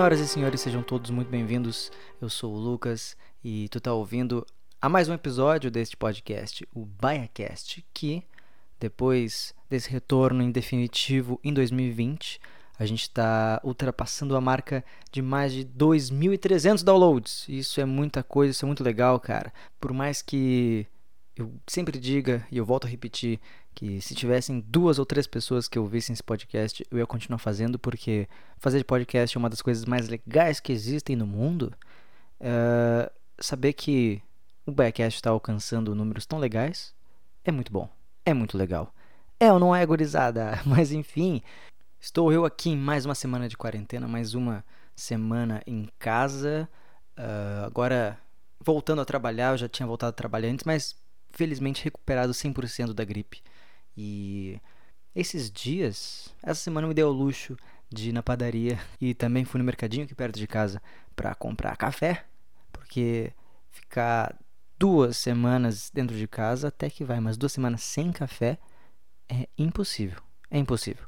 Senhoras e senhores, sejam todos muito bem-vindos. Eu sou o Lucas e tu tá ouvindo a mais um episódio deste podcast, o BaiaCast, que depois desse retorno em definitivo em 2020, a gente está ultrapassando a marca de mais de 2.300 downloads. Isso é muita coisa, isso é muito legal, cara. Por mais que eu sempre diga, e eu volto a repetir, que se tivessem duas ou três pessoas que ouvissem esse podcast, eu ia continuar fazendo, porque fazer podcast é uma das coisas mais legais que existem no mundo. Uh, saber que o Backcast está alcançando números tão legais é muito bom, é muito legal. É ou não é, gurizada? Mas enfim, estou eu aqui em mais uma semana de quarentena, mais uma semana em casa. Uh, agora, voltando a trabalhar, eu já tinha voltado a trabalhar antes, mas felizmente recuperado 100% da gripe. E esses dias, essa semana me deu o luxo de ir na padaria e também fui no mercadinho aqui perto de casa para comprar café, porque ficar duas semanas dentro de casa até que vai, mas duas semanas sem café é impossível, é impossível.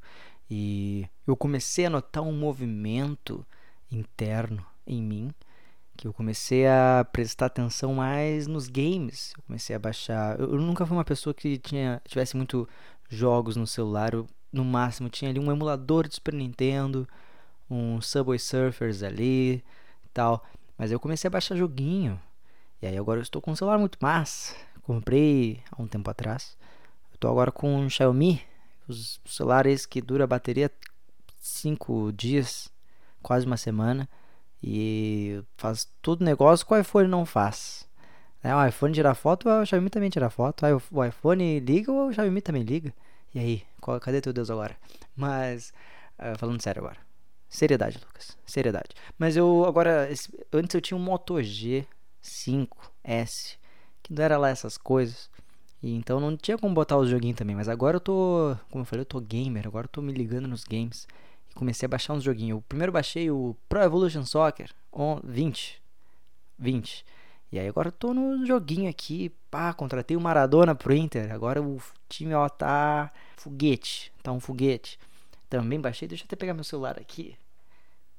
E eu comecei a notar um movimento interno em mim que eu comecei a prestar atenção mais nos games. Eu comecei a baixar. Eu, eu nunca fui uma pessoa que tinha tivesse muito jogos no celular. Eu, no máximo tinha ali um emulador de Super Nintendo, um Subway Surfers ali tal. Mas eu comecei a baixar joguinho. E aí agora eu estou com um celular muito massa. Comprei há um tempo atrás. Eu estou agora com um Xiaomi, os celulares que dura a bateria 5 dias, quase uma semana e faz todo negócio que o iPhone não faz. Né? O iPhone tira foto, o Xiaomi também tira foto. O iPhone liga, o Xiaomi também liga. E aí, qual, cadê teu Deus agora? Mas, uh, falando sério agora. Seriedade, Lucas. Seriedade. Mas eu agora, esse, antes eu tinha um Moto G5S, que não era lá essas coisas. E então não tinha como botar os joguinhos também. Mas agora eu tô, como eu falei, eu tô gamer. Agora eu tô me ligando nos games e comecei a baixar uns joguinhos. O primeiro baixei o Pro Evolution Soccer 20. 20. E aí agora eu tô no joguinho aqui, pá, contratei o Maradona pro Inter. Agora o time ó tá foguete, tá um foguete. Também baixei, deixa eu até pegar meu celular aqui.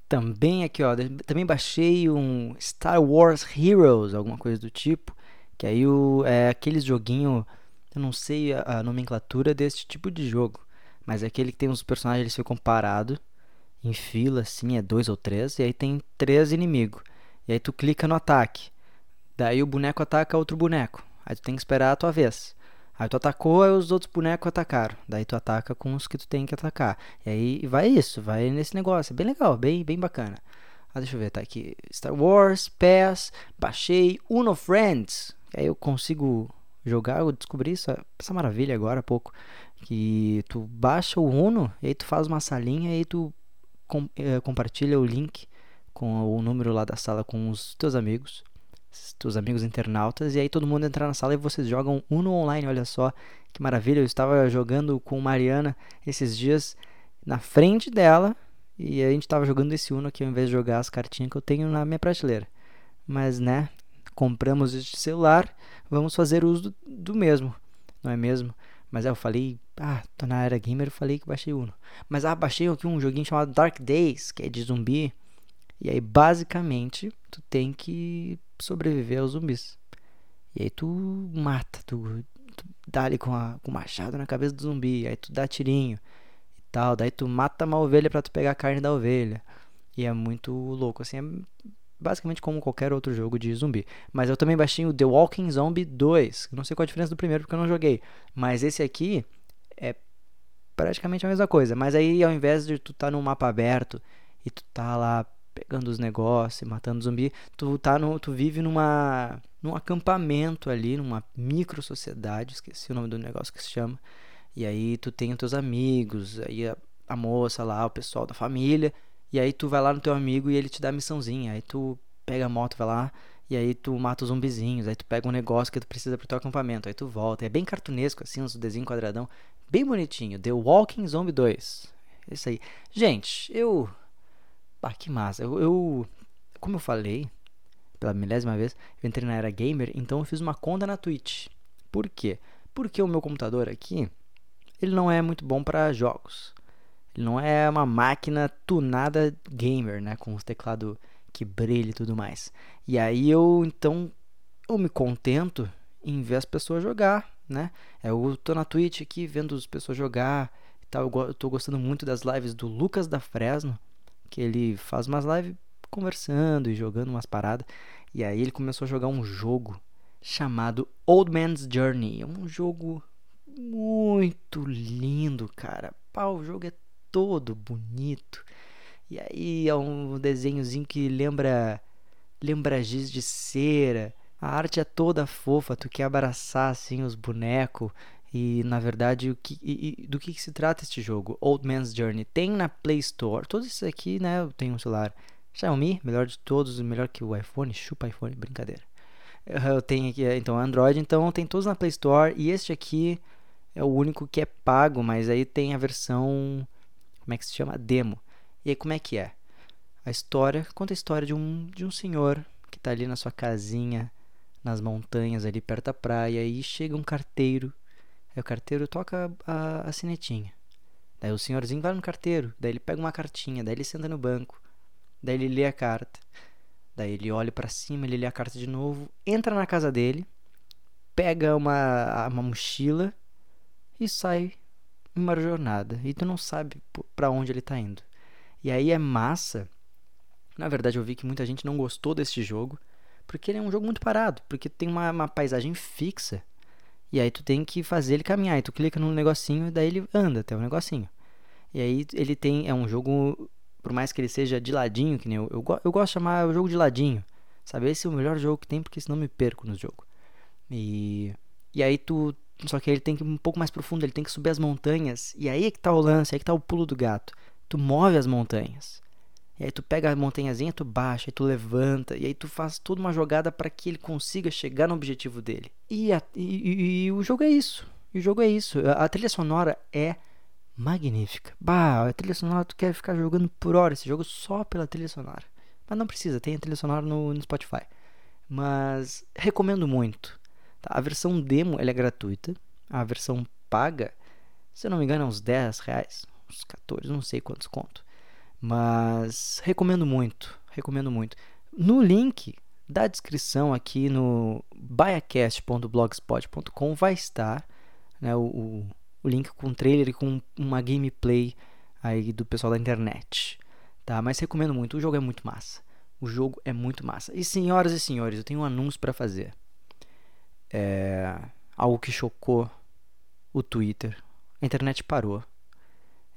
Também aqui, ó, também baixei um Star Wars Heroes, alguma coisa do tipo, que aí o é aqueles joguinho, eu não sei a, a nomenclatura deste tipo de jogo. Mas é aquele que tem os personagens, eles ficam parados em fila, assim, é dois ou três, e aí tem três inimigos. E aí tu clica no ataque. Daí o boneco ataca outro boneco. Aí tu tem que esperar a tua vez. Aí tu atacou, aí os outros bonecos atacaram. Daí tu ataca com os que tu tem que atacar. E aí vai isso, vai nesse negócio. É bem legal, bem, bem bacana. Ah, deixa eu ver, tá aqui. Star Wars, PES, baixei Uno Friends. Aí eu consigo jogar, eu descobri essa, essa maravilha agora há pouco que tu baixa o Uno e aí tu faz uma salinha e aí tu com, é, compartilha o link com o número lá da sala com os teus amigos, teus amigos internautas, e aí todo mundo entra na sala e vocês jogam Uno online, olha só que maravilha. Eu estava jogando com Mariana esses dias na frente dela e a gente estava jogando esse Uno aqui ao invés de jogar as cartinhas que eu tenho na minha prateleira. Mas né, compramos este celular, vamos fazer uso do, do mesmo, não é mesmo? Mas é, eu falei, ah, tô na era gamer, eu falei que baixei Uno. Mas ah, baixei aqui um joguinho chamado Dark Days, que é de zumbi. E aí, basicamente, tu tem que sobreviver aos zumbis. E aí tu mata, tu, tu dá ali com, a, com o machado na cabeça do zumbi, aí tu dá tirinho e tal. Daí tu mata uma ovelha para tu pegar a carne da ovelha. E é muito louco, assim, é basicamente como qualquer outro jogo de zumbi. Mas eu também baixei o The Walking Zombie 2. Não sei qual a diferença do primeiro porque eu não joguei. Mas esse aqui é praticamente a mesma coisa. Mas aí ao invés de tu estar tá num mapa aberto e tu tá lá pegando os negócios, matando zumbi, tu tá no, tu vive numa num acampamento ali, numa micro sociedade, esqueci o nome do negócio que se chama. E aí tu tem os teus amigos, aí a, a moça lá, o pessoal da família, e aí tu vai lá no teu amigo e ele te dá a missãozinha. Aí tu pega a moto, vai lá, e aí tu mata os zumbizinhos. Aí tu pega um negócio que tu precisa pro teu acampamento. Aí tu volta. É bem cartunesco, assim, uns desenhos quadradão. Bem bonitinho. The Walking Zombie 2. Isso aí. Gente, eu. Ah, que massa. Eu, eu. Como eu falei, pela milésima vez, eu entrei na era gamer, então eu fiz uma conta na Twitch. Por quê? Porque o meu computador aqui, ele não é muito bom para jogos. Ele não é uma máquina tunada gamer, né? Com os teclado que brilha e tudo mais. E aí eu, então, eu me contento em ver as pessoas jogar, né? Eu tô na Twitch aqui vendo as pessoas jogar e tal. Eu tô gostando muito das lives do Lucas da Fresno, que ele faz umas lives conversando e jogando umas paradas. E aí ele começou a jogar um jogo chamado Old Man's Journey. É um jogo muito lindo, cara. Pá, o jogo é todo bonito. E aí é um desenhozinho que lembra lembra giz de cera. A arte é toda fofa, tu quer abraçar assim os bonecos. E na verdade, o que, e, do que, que, se trata este jogo? Old Man's Journey. Tem na Play Store. Todos isso aqui, né? Eu tenho um celular Xiaomi, melhor de todos, melhor que o iPhone. Chupa iPhone, brincadeira. Eu tenho aqui, então, Android. Então, tem todos na Play Store. E este aqui é o único que é pago, mas aí tem a versão. Como é que se chama? Demo. E aí, como é que é? A história conta a história de um, de um senhor que está ali na sua casinha, nas montanhas, ali perto da praia. E chega um carteiro Aí o carteiro toca a, a sinetinha. Daí o senhorzinho vai no carteiro. Daí ele pega uma cartinha. Daí ele senta no banco. Daí ele lê a carta. Daí ele olha para cima, ele lê a carta de novo. Entra na casa dele. Pega uma, uma mochila. E sai uma jornada. E tu não sabe para onde ele tá indo. E aí é massa. Na verdade, eu vi que muita gente não gostou desse jogo. Porque ele é um jogo muito parado. Porque tem uma, uma paisagem fixa. E aí tu tem que fazer ele caminhar. E tu clica no negocinho e daí ele anda até o negocinho. E aí ele tem. É um jogo. Por mais que ele seja de ladinho, que nem eu. Eu, eu gosto de chamar o jogo de ladinho. Sabe? Esse é o melhor jogo que tem, porque senão me perco no jogo. E. E aí tu. Só que ele tem que ir um pouco mais profundo, ele tem que subir as montanhas. E aí é que tá o lance, aí é que tá o pulo do gato. Tu move as montanhas. E aí tu pega a montanhazinha, tu baixa, aí tu levanta, e aí tu faz toda uma jogada para que ele consiga chegar no objetivo dele. E, a, e, e, e, o jogo é isso. E o jogo é isso. A, a, trilha sonora é magnífica. Bah, a trilha sonora tu quer ficar jogando por hora esse jogo só pela trilha sonora. Mas não precisa, tem a trilha sonora no, no Spotify. Mas recomendo muito. Tá? A versão demo ela é gratuita. A versão paga, se eu não me engano, é uns 10 reais. Uns 14, não sei quantos conto. Mas recomendo muito, recomendo muito. No link da descrição aqui no biacast.blogspot.com vai estar né, o, o, link com um trailer e com uma gameplay aí do pessoal da internet. Tá? Mas recomendo muito, o jogo é muito massa. O jogo é muito massa. E senhoras e senhores, eu tenho um anúncio para fazer. É algo que chocou o Twitter. A internet parou.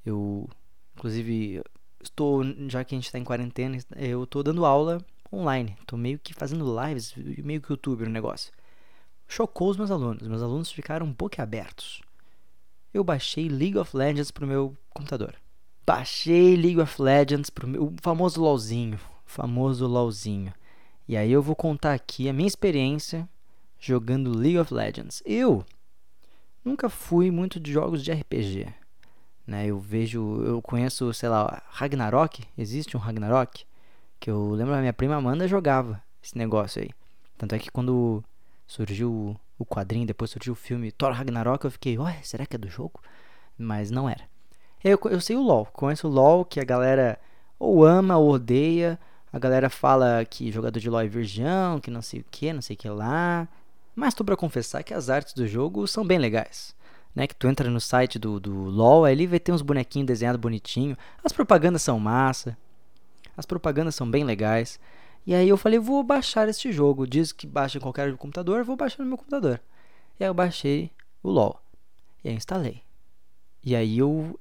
Eu, inclusive, estou, já que a gente está em quarentena, eu estou dando aula online. Estou meio que fazendo lives, meio que youtuber o negócio. Chocou os meus alunos. Meus alunos ficaram boquiabertos. Eu baixei League of Legends pro meu computador. Baixei League of Legends pro meu o famoso LOLzinho. Famoso LOLzinho. E aí eu vou contar aqui a minha experiência jogando League of Legends. Eu nunca fui muito de jogos de RPG. Né? Eu vejo, eu conheço, sei lá, Ragnarok, existe um Ragnarok, que eu lembro a minha prima Amanda jogava esse negócio aí. Tanto é que quando surgiu o quadrinho, depois surgiu o filme Thor Ragnarok, eu fiquei, ué, será que é do jogo? Mas não era. Eu, eu sei o LoL, conheço o LoL, que a galera ou ama ou odeia. A galera fala que jogador de LoL é virgão, que não sei o que, não sei o que lá. Mas tô pra confessar que as artes do jogo são bem legais né? Que tu entra no site do, do LoL, ali vai ter uns bonequinhos desenhados bonitinho. As propagandas são massa. As propagandas são bem legais. E aí eu falei, vou baixar este jogo. Diz que baixa em qualquer computador, vou baixar no meu computador. E aí eu baixei o LoL. E aí instalei. E aí eu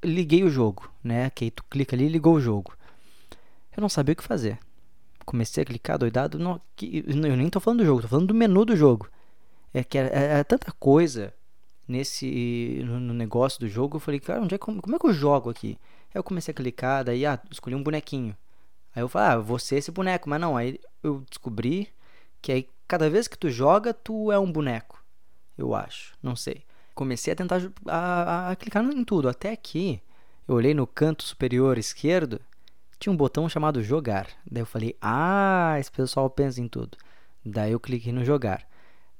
liguei o jogo, né? Que aí tu clica ali e ligou o jogo. Eu não sabia o que fazer. Comecei a clicar doidado. Não, que, eu nem tô falando do jogo, tô falando do menu do jogo. É que é, é tanta coisa nesse no, no, negócio do jogo, eu falei, cara, onde é, como, como é que eu jogo aqui? Aí eu comecei a clicar, daí, ah, escolhi um bonequinho. Aí eu falei, ah, você esse boneco, mas não, aí eu descobri que aí cada vez que tu joga, tu é um boneco. Eu acho, não sei. Comecei a tentar a, a, a clicar em tudo, até que eu olhei no canto superior esquerdo, tinha um botão chamado jogar. Daí eu falei, ah, esse pessoal pensa em tudo. Daí eu cliquei no jogar.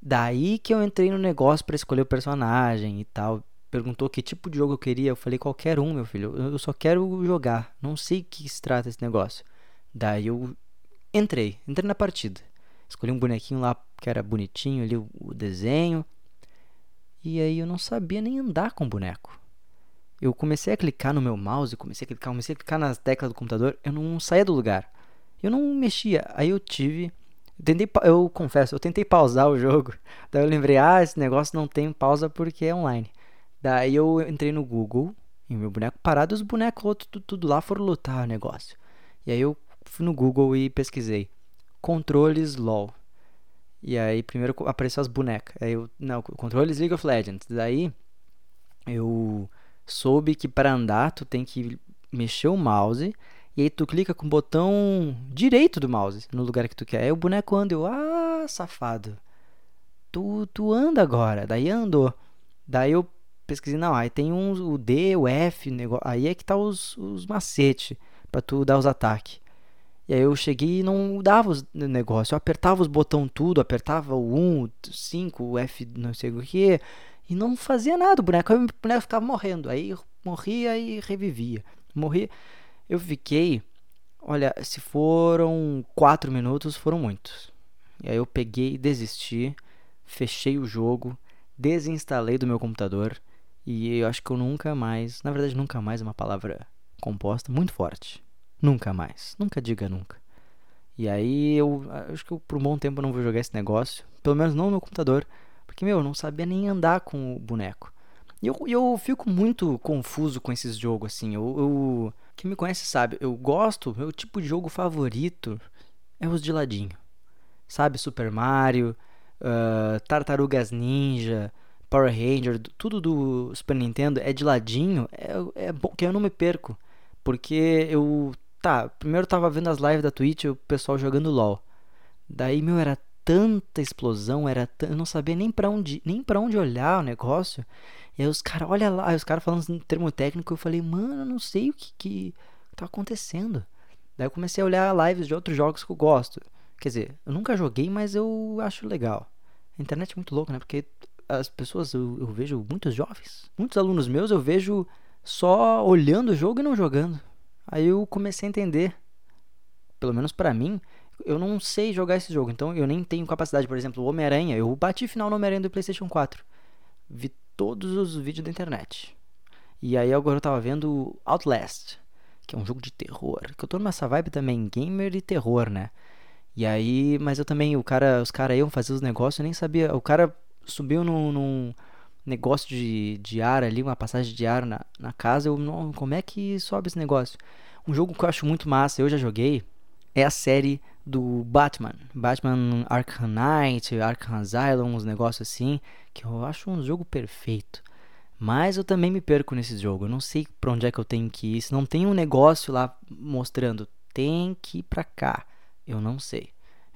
Daí que eu entrei no negócio para escolher o personagem e tal. perguntou que tipo de jogo eu queria. Eu falei, qualquer um, meu filho. Eu só quero jogar. Não sei o que se trata esse negócio. Daí eu entrei, entrei na partida. Escolhi um bonequinho lá que era bonitinho ali, o, desenho. E aí eu não sabia nem andar com o boneco. Eu comecei a clicar no meu mouse, comecei a clicar, comecei a clicar nas teclas do computador, eu não saía do lugar. Eu não mexia. Aí eu tive eu, tentei, eu confesso, eu tentei pausar o jogo. Daí eu lembrei, ah, esse negócio não tem pausa porque é online. Daí eu entrei no Google e meu boneco parado, os bonecos outros tudo, tudo lá foram lutar o negócio. E aí eu fui no Google e pesquisei controles LOL. E aí primeiro apareceu as bonecas. Aí eu, não, controles League of Legends. Daí eu soube que para andar tu tem que mexer o mouse e aí tu clica com o botão direito do mouse no lugar que tu quer. Aí o boneco anda, eu, ah, safado. Tu, tu anda agora. Daí andou. Daí eu pesquisei, não, aí tem uns, o D, o F, negócio, aí é que tá os, os macetes para tu dar os ataques. E aí eu cheguei e não dava os negócios. Eu apertava os botões tudo, apertava o 1, o 5, o F, não sei o que, e não fazia nada. O boneco, o boneco ficava morrendo. Aí morria e revivia. Morria. Eu fiquei, olha, se foram 4 minutos, foram muitos. E aí eu peguei desisti, fechei o jogo, desinstalei do meu computador e eu acho que eu nunca mais, na verdade nunca mais é uma palavra composta muito forte. Nunca mais. Nunca diga nunca. E aí eu acho que eu, por um bom tempo eu não vou jogar esse negócio. Pelo menos não no meu computador. Porque, meu, eu não sabia nem andar com o boneco. E eu, eu fico muito confuso com esses jogos, assim. Eu, eu, quem me conhece sabe, eu gosto, meu tipo de jogo favorito é os de ladinho. Sabe, Super Mario, uh, Tartarugas Ninja, Power Ranger, tudo do Super Nintendo é de ladinho. É, é bom que eu não me perco. Porque eu tá, primeiro eu tava vendo as lives da Twitch, o pessoal jogando LoL. Daí, meu, era tanta explosão, era eu não sabia nem para onde, nem para onde olhar o negócio. E aí os caras, olha lá, os caras falando em termo técnico, eu falei, mano, eu não sei o que, que tá acontecendo. Daí eu comecei a olhar lives de outros jogos que eu gosto. Quer dizer, eu nunca joguei, mas eu acho legal. A internet é muito louca, né? Porque as pessoas, eu, eu vejo muitos jovens, muitos alunos meus, eu vejo só olhando o jogo e não jogando. Aí eu comecei a entender, pelo menos para mim, eu não sei jogar esse jogo, então eu nem tenho capacidade. Por exemplo, o Homem-Aranha, eu bati final no Homem-Aranha do PlayStation 4. Vi todos os vídeos da internet. E aí agora eu tava vendo Outlast, que é um jogo de terror. Que eu tô nessa vibe também, gamer e terror, né? E aí, mas eu também, o cara, os caras iam fazer os negócios, eu nem sabia. O cara subiu num, num negócio de, de ar ali, uma passagem de ar na, na casa. Eu, não, como é que sobe esse negócio? Um jogo que eu acho muito massa, eu já joguei, é a série do Batman. Batman Arkham Knight, Arkham Asylum, uns negócios assim, que eu acho um jogo perfeito. Mas eu também me perco nesse jogo. Eu não sei pra onde é que eu tenho que ir. Se não tem um negócio lá mostrando, tem que ir pra cá. Eu não sei.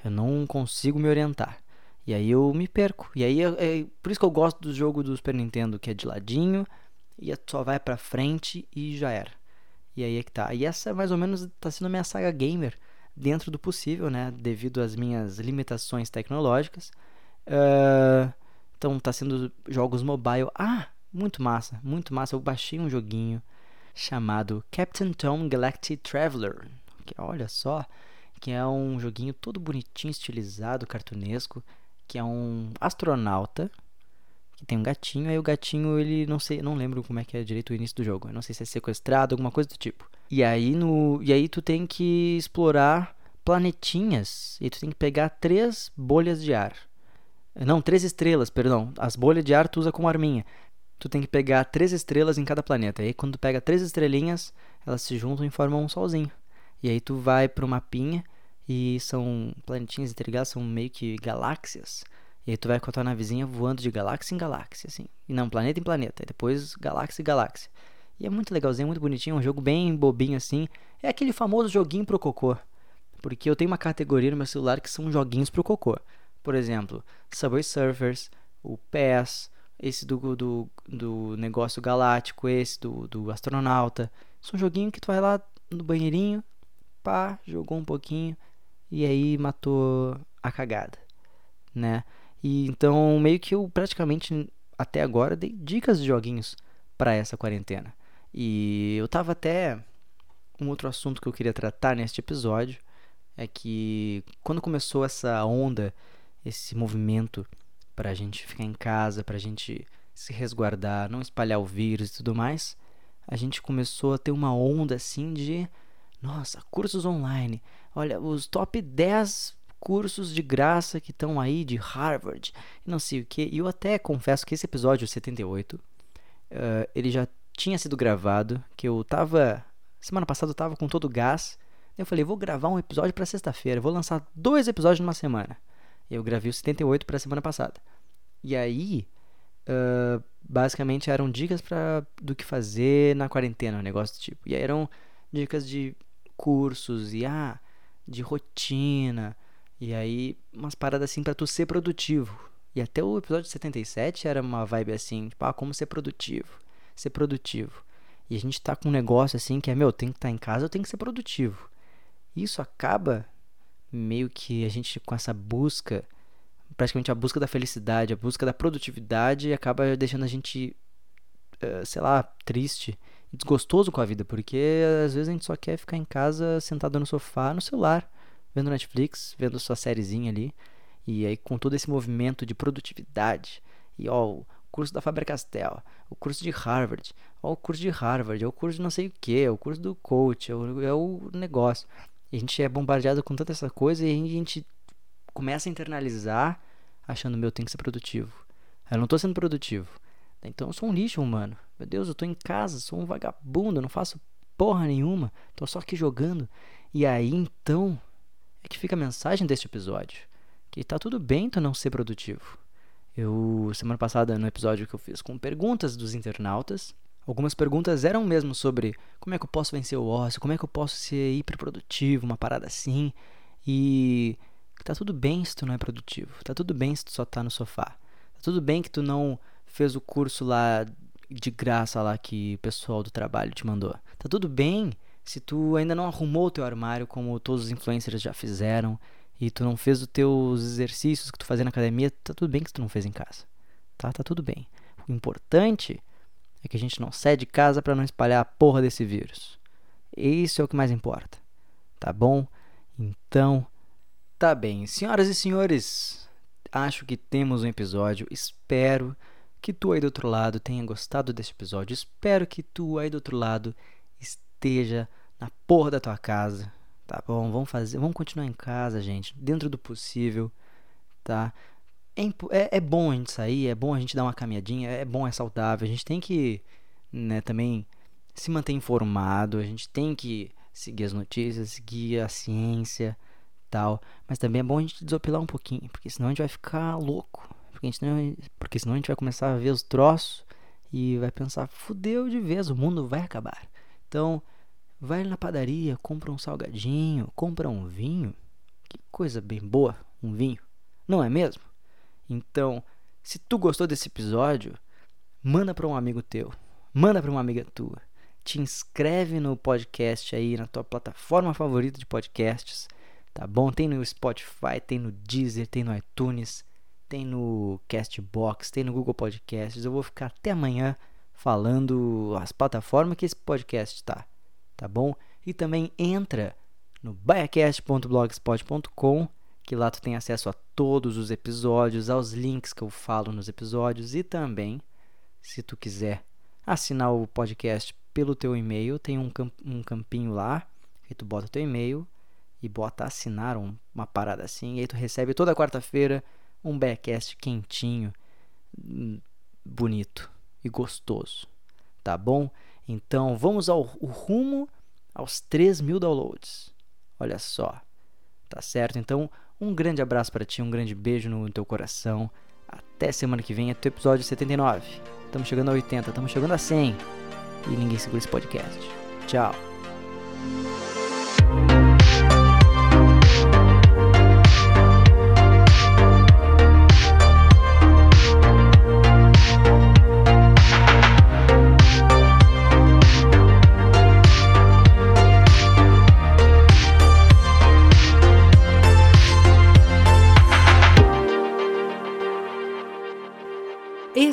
Eu não consigo me orientar. E aí eu me perco. E aí é, é por isso que eu gosto do jogo do Super Nintendo, que é de ladinho e só vai pra frente e já era. E aí é que tá. E essa mais ou menos tá sendo a minha saga gamer dentro do possível, né? Devido às minhas limitações tecnológicas. Uh, então tá sendo jogos mobile. Ah, muito massa, muito massa. Eu baixei um joguinho chamado Captain Tom Galactic Traveler. Que olha só, que é um joguinho todo bonitinho, estilizado, cartunesco que é um astronauta que tem um gatinho, aí o gatinho ele não sei, não lembro como é que é direito o início do jogo. Eu não sei se é sequestrado, alguma coisa do tipo. E aí no e aí tu tem que explorar planetinhas e tu tem que pegar três bolhas de ar. Não, três estrelas, perdão. As bolhas de ar tu usa como arminha. Tu tem que pegar três estrelas em cada planeta. E aí quando tu pega três estrelinhas, elas se juntam e formam um solzinho. E aí tu vai pro mapinha e são planetinhas interligadas, são meio que galáxias. E aí tu vai com a tua navezinha voando de galáxia em galáxia, assim. E não, planeta em planeta. E depois galáxia em galáxia. E é muito legalzinho, muito bonitinho. É um jogo bem bobinho, assim. É aquele famoso joguinho pro cocô. Porque eu tenho uma categoria no meu celular que são joguinhos pro cocô. Por exemplo, Subway Surfers, o PES, esse do, do, do negócio galáctico, esse do, do astronauta. São joguinho que tu vai lá no banheirinho, pá, jogou um pouquinho, e aí matou a cagada, né? E então meio que eu praticamente até agora dei dicas de joguinhos para essa quarentena. E eu tava até um outro assunto que eu queria tratar neste episódio é que quando começou essa onda, esse movimento pra gente ficar em casa, pra gente se resguardar, não espalhar o vírus e tudo mais, a gente começou a ter uma onda assim de nossa, cursos online. Olha, os top 10 cursos de graça que estão aí de Harvard e não sei o que. E eu até confesso que esse episódio 78 uh, eh, ele já tinha sido gravado, que eu tava semana passada eu tava com todo o gás. Eu falei, vou gravar um episódio para sexta-feira, vou lançar dois episódios numa semana. Eu gravei o 78 para semana passada. E aí, uh, basicamente eram dicas para do que fazer na quarentena, um negócio do tipo. E aí eram dicas de cursos e ah, de rotina. E aí umas paradas assim para tu ser produtivo. E até o episódio 77 era uma vibe assim, tipo, ah, como ser produtivo. Ser produtivo. E a gente tá com um negócio assim que é, meu, tem que estar tá em casa, eu tenho que ser produtivo. Isso acaba meio que a gente com essa busca, praticamente a busca da felicidade, a busca da produtividade, acaba deixando a gente, uh, sei lá, triste, desgostoso com a vida, porque às vezes a gente só quer ficar em casa sentado no sofá, no celular, vendo Netflix, vendo sua sériezinha ali. E aí com todo esse movimento de produtividade, e ó, curso da Faber-Castell, o curso de Harvard, ó, o curso de Harvard, é o curso de não sei o que, é o curso do coach, é o, é o negócio. E a gente é bombardeado com tanta essa coisa e a gente começa a internalizar achando, meu, tem que ser produtivo. Eu não tô sendo produtivo. Então eu sou um lixo humano. Meu Deus, eu tô em casa, sou um vagabundo, não faço porra nenhuma. Tô só aqui jogando. E aí então é que fica a mensagem deste episódio. Que tá tudo bem tu não ser produtivo. Eu, semana passada, no episódio que eu fiz com perguntas dos internautas, Algumas perguntas eram mesmo sobre como é que eu posso vencer o ócio, como é que eu posso ser hiperprodutivo, uma parada assim. E tá tudo bem se tu não é produtivo, tá tudo bem se tu só tá no sofá. Tá tudo bem que tu não fez o curso lá de graça lá que o pessoal do trabalho te mandou. Tá tudo bem se tu ainda não arrumou o teu armário como todos os influencers já fizeram e tu não fez os teus exercícios que tu fazia na academia, tá tudo bem que tu não fez em casa. Tá? Tá tudo bem. O importante é que a gente não sai de casa para não espalhar a porra desse vírus. Isso é o que mais importa. Tá bom? Então, tá bem. Senhoras e senhores, acho que temos um episódio. Espero que tu aí do outro lado tenha gostado desse episódio. Espero que tu aí do outro lado esteja na porra da tua casa. Tá bom? Vamos fazer, vamos continuar em casa, gente, dentro do possível, tá? É, é, é, bom a gente sair, é bom a gente dar uma caminhadinha, é bom, é saudável. A gente tem que né, também se manter informado, a gente tem que seguir as notícias, seguir a ciência tal. Mas também é bom a gente desopilar um pouquinho, porque senão a gente vai ficar louco. Porque, a gente não, porque senão a gente vai começar a ver os troços e vai pensar, fudeu de vez, o mundo vai acabar. Então, vai na padaria, compra um salgadinho, compra um vinho. Que coisa bem boa, um vinho. Não é mesmo? Então, se tu gostou desse episódio, manda para um amigo teu, manda para uma amiga tua. Te inscreve no podcast aí na tua plataforma favorita de podcasts, tá bom? Tem no Spotify, tem no Deezer, tem no iTunes, tem no Castbox, tem no Google Podcasts. Eu vou ficar até amanhã falando as plataformas que esse podcast está, tá bom? E também entra no biacast.blogspot.com que lá tu tem acesso a todos os episódios, aos links que eu falo nos episódios e também, se tu quiser assinar o podcast pelo teu e-mail, tem um, camp um campinho lá que tu bota o teu e-mail e bota assinar um, uma parada assim, e aí tu recebe toda quarta-feira um backcast quentinho, hum, bonito e gostoso, tá bom? Então vamos ao rumo aos 3 mil downloads. Olha só, tá certo? Então um grande abraço para ti, um grande beijo no teu coração. Até semana que vem, até o episódio 79. Estamos chegando a 80, estamos chegando a 100. E ninguém segura esse podcast. Tchau.